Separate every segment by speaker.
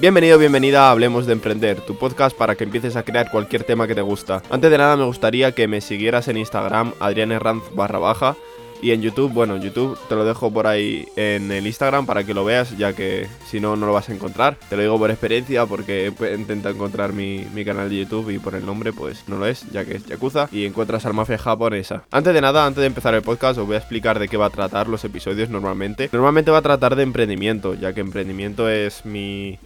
Speaker 1: Bienvenido, bienvenida a Hablemos de Emprender, tu podcast para que empieces a crear cualquier tema que te gusta. Antes de nada me gustaría que me siguieras en Instagram, Adrián barra baja, y en YouTube, bueno, en YouTube te lo dejo por ahí en el Instagram para que lo veas, ya que si no, no lo vas a encontrar. Te lo digo por experiencia porque he intentado encontrar mi, canal de YouTube y por el nombre pues no lo es, ya que es Yakuza y encuentras al mafia japonesa. Antes de nada, antes de empezar el podcast, os voy a explicar de qué va a tratar los episodios normalmente. Normalmente va a tratar de emprendimiento, ya que emprendimiento es mi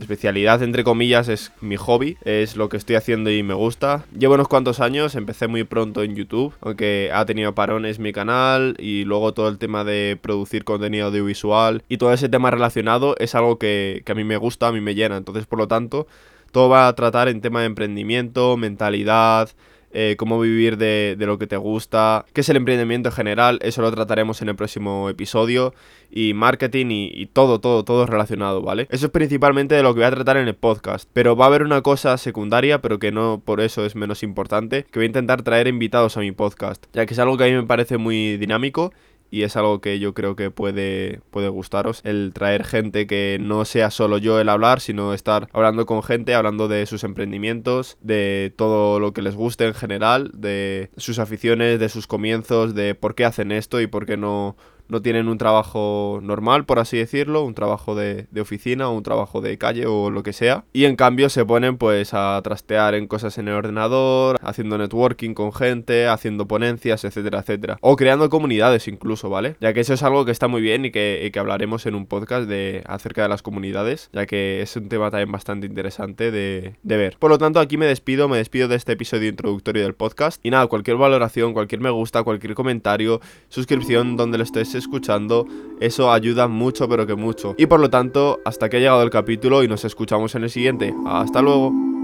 Speaker 1: especialidad, entre comillas, es mi hobby, es lo que estoy haciendo y me gusta. Llevo unos cuantos años, empecé muy pronto en YouTube, aunque ha tenido parones mi canal y luego todo el tema de producir contenido audiovisual y todo ese tema relacionado es algo que, que a mí me gusta, a mí me llena. Entonces, por lo tanto, todo va a tratar en tema de emprendimiento, mentalidad, eh, cómo vivir de, lo que te gusta, qué es el emprendimiento en general, eso lo trataremos en el próximo episodio, y marketing y, y, todo, todo, todo relacionado, ¿vale? Eso es principalmente de lo que voy a tratar en el podcast, pero va a haber una cosa secundaria, pero que no por eso es menos importante, que voy a intentar traer invitados a mi podcast, ya que es algo que a mí me parece muy dinámico y es algo que yo creo que puede, puede gustaros, el traer gente que no sea solo yo el hablar, sino estar hablando con gente, hablando de sus emprendimientos, de todo lo que les guste en general, de sus aficiones, de sus comienzos, de por qué hacen esto y por qué no no tienen un trabajo normal, por así decirlo, un trabajo de, oficina o un trabajo de calle o lo que sea. Y en cambio se ponen pues a trastear en cosas en el ordenador, haciendo networking con gente, haciendo ponencias, etcétera, etcétera. O creando comunidades incluso, ¿vale? Ya que eso es algo que está muy bien y que, que hablaremos en un podcast de, acerca de las comunidades, ya que es un tema también bastante interesante de, de ver. Por lo tanto, aquí me despido, me despido de este episodio introductorio del podcast. Y nada, cualquier valoración, cualquier me gusta, cualquier comentario, suscripción donde lo estés escuchando, eso ayuda mucho, pero que mucho. Y por lo tanto, hasta que ha llegado el capítulo y nos escuchamos en el siguiente. Hasta luego.